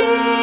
see.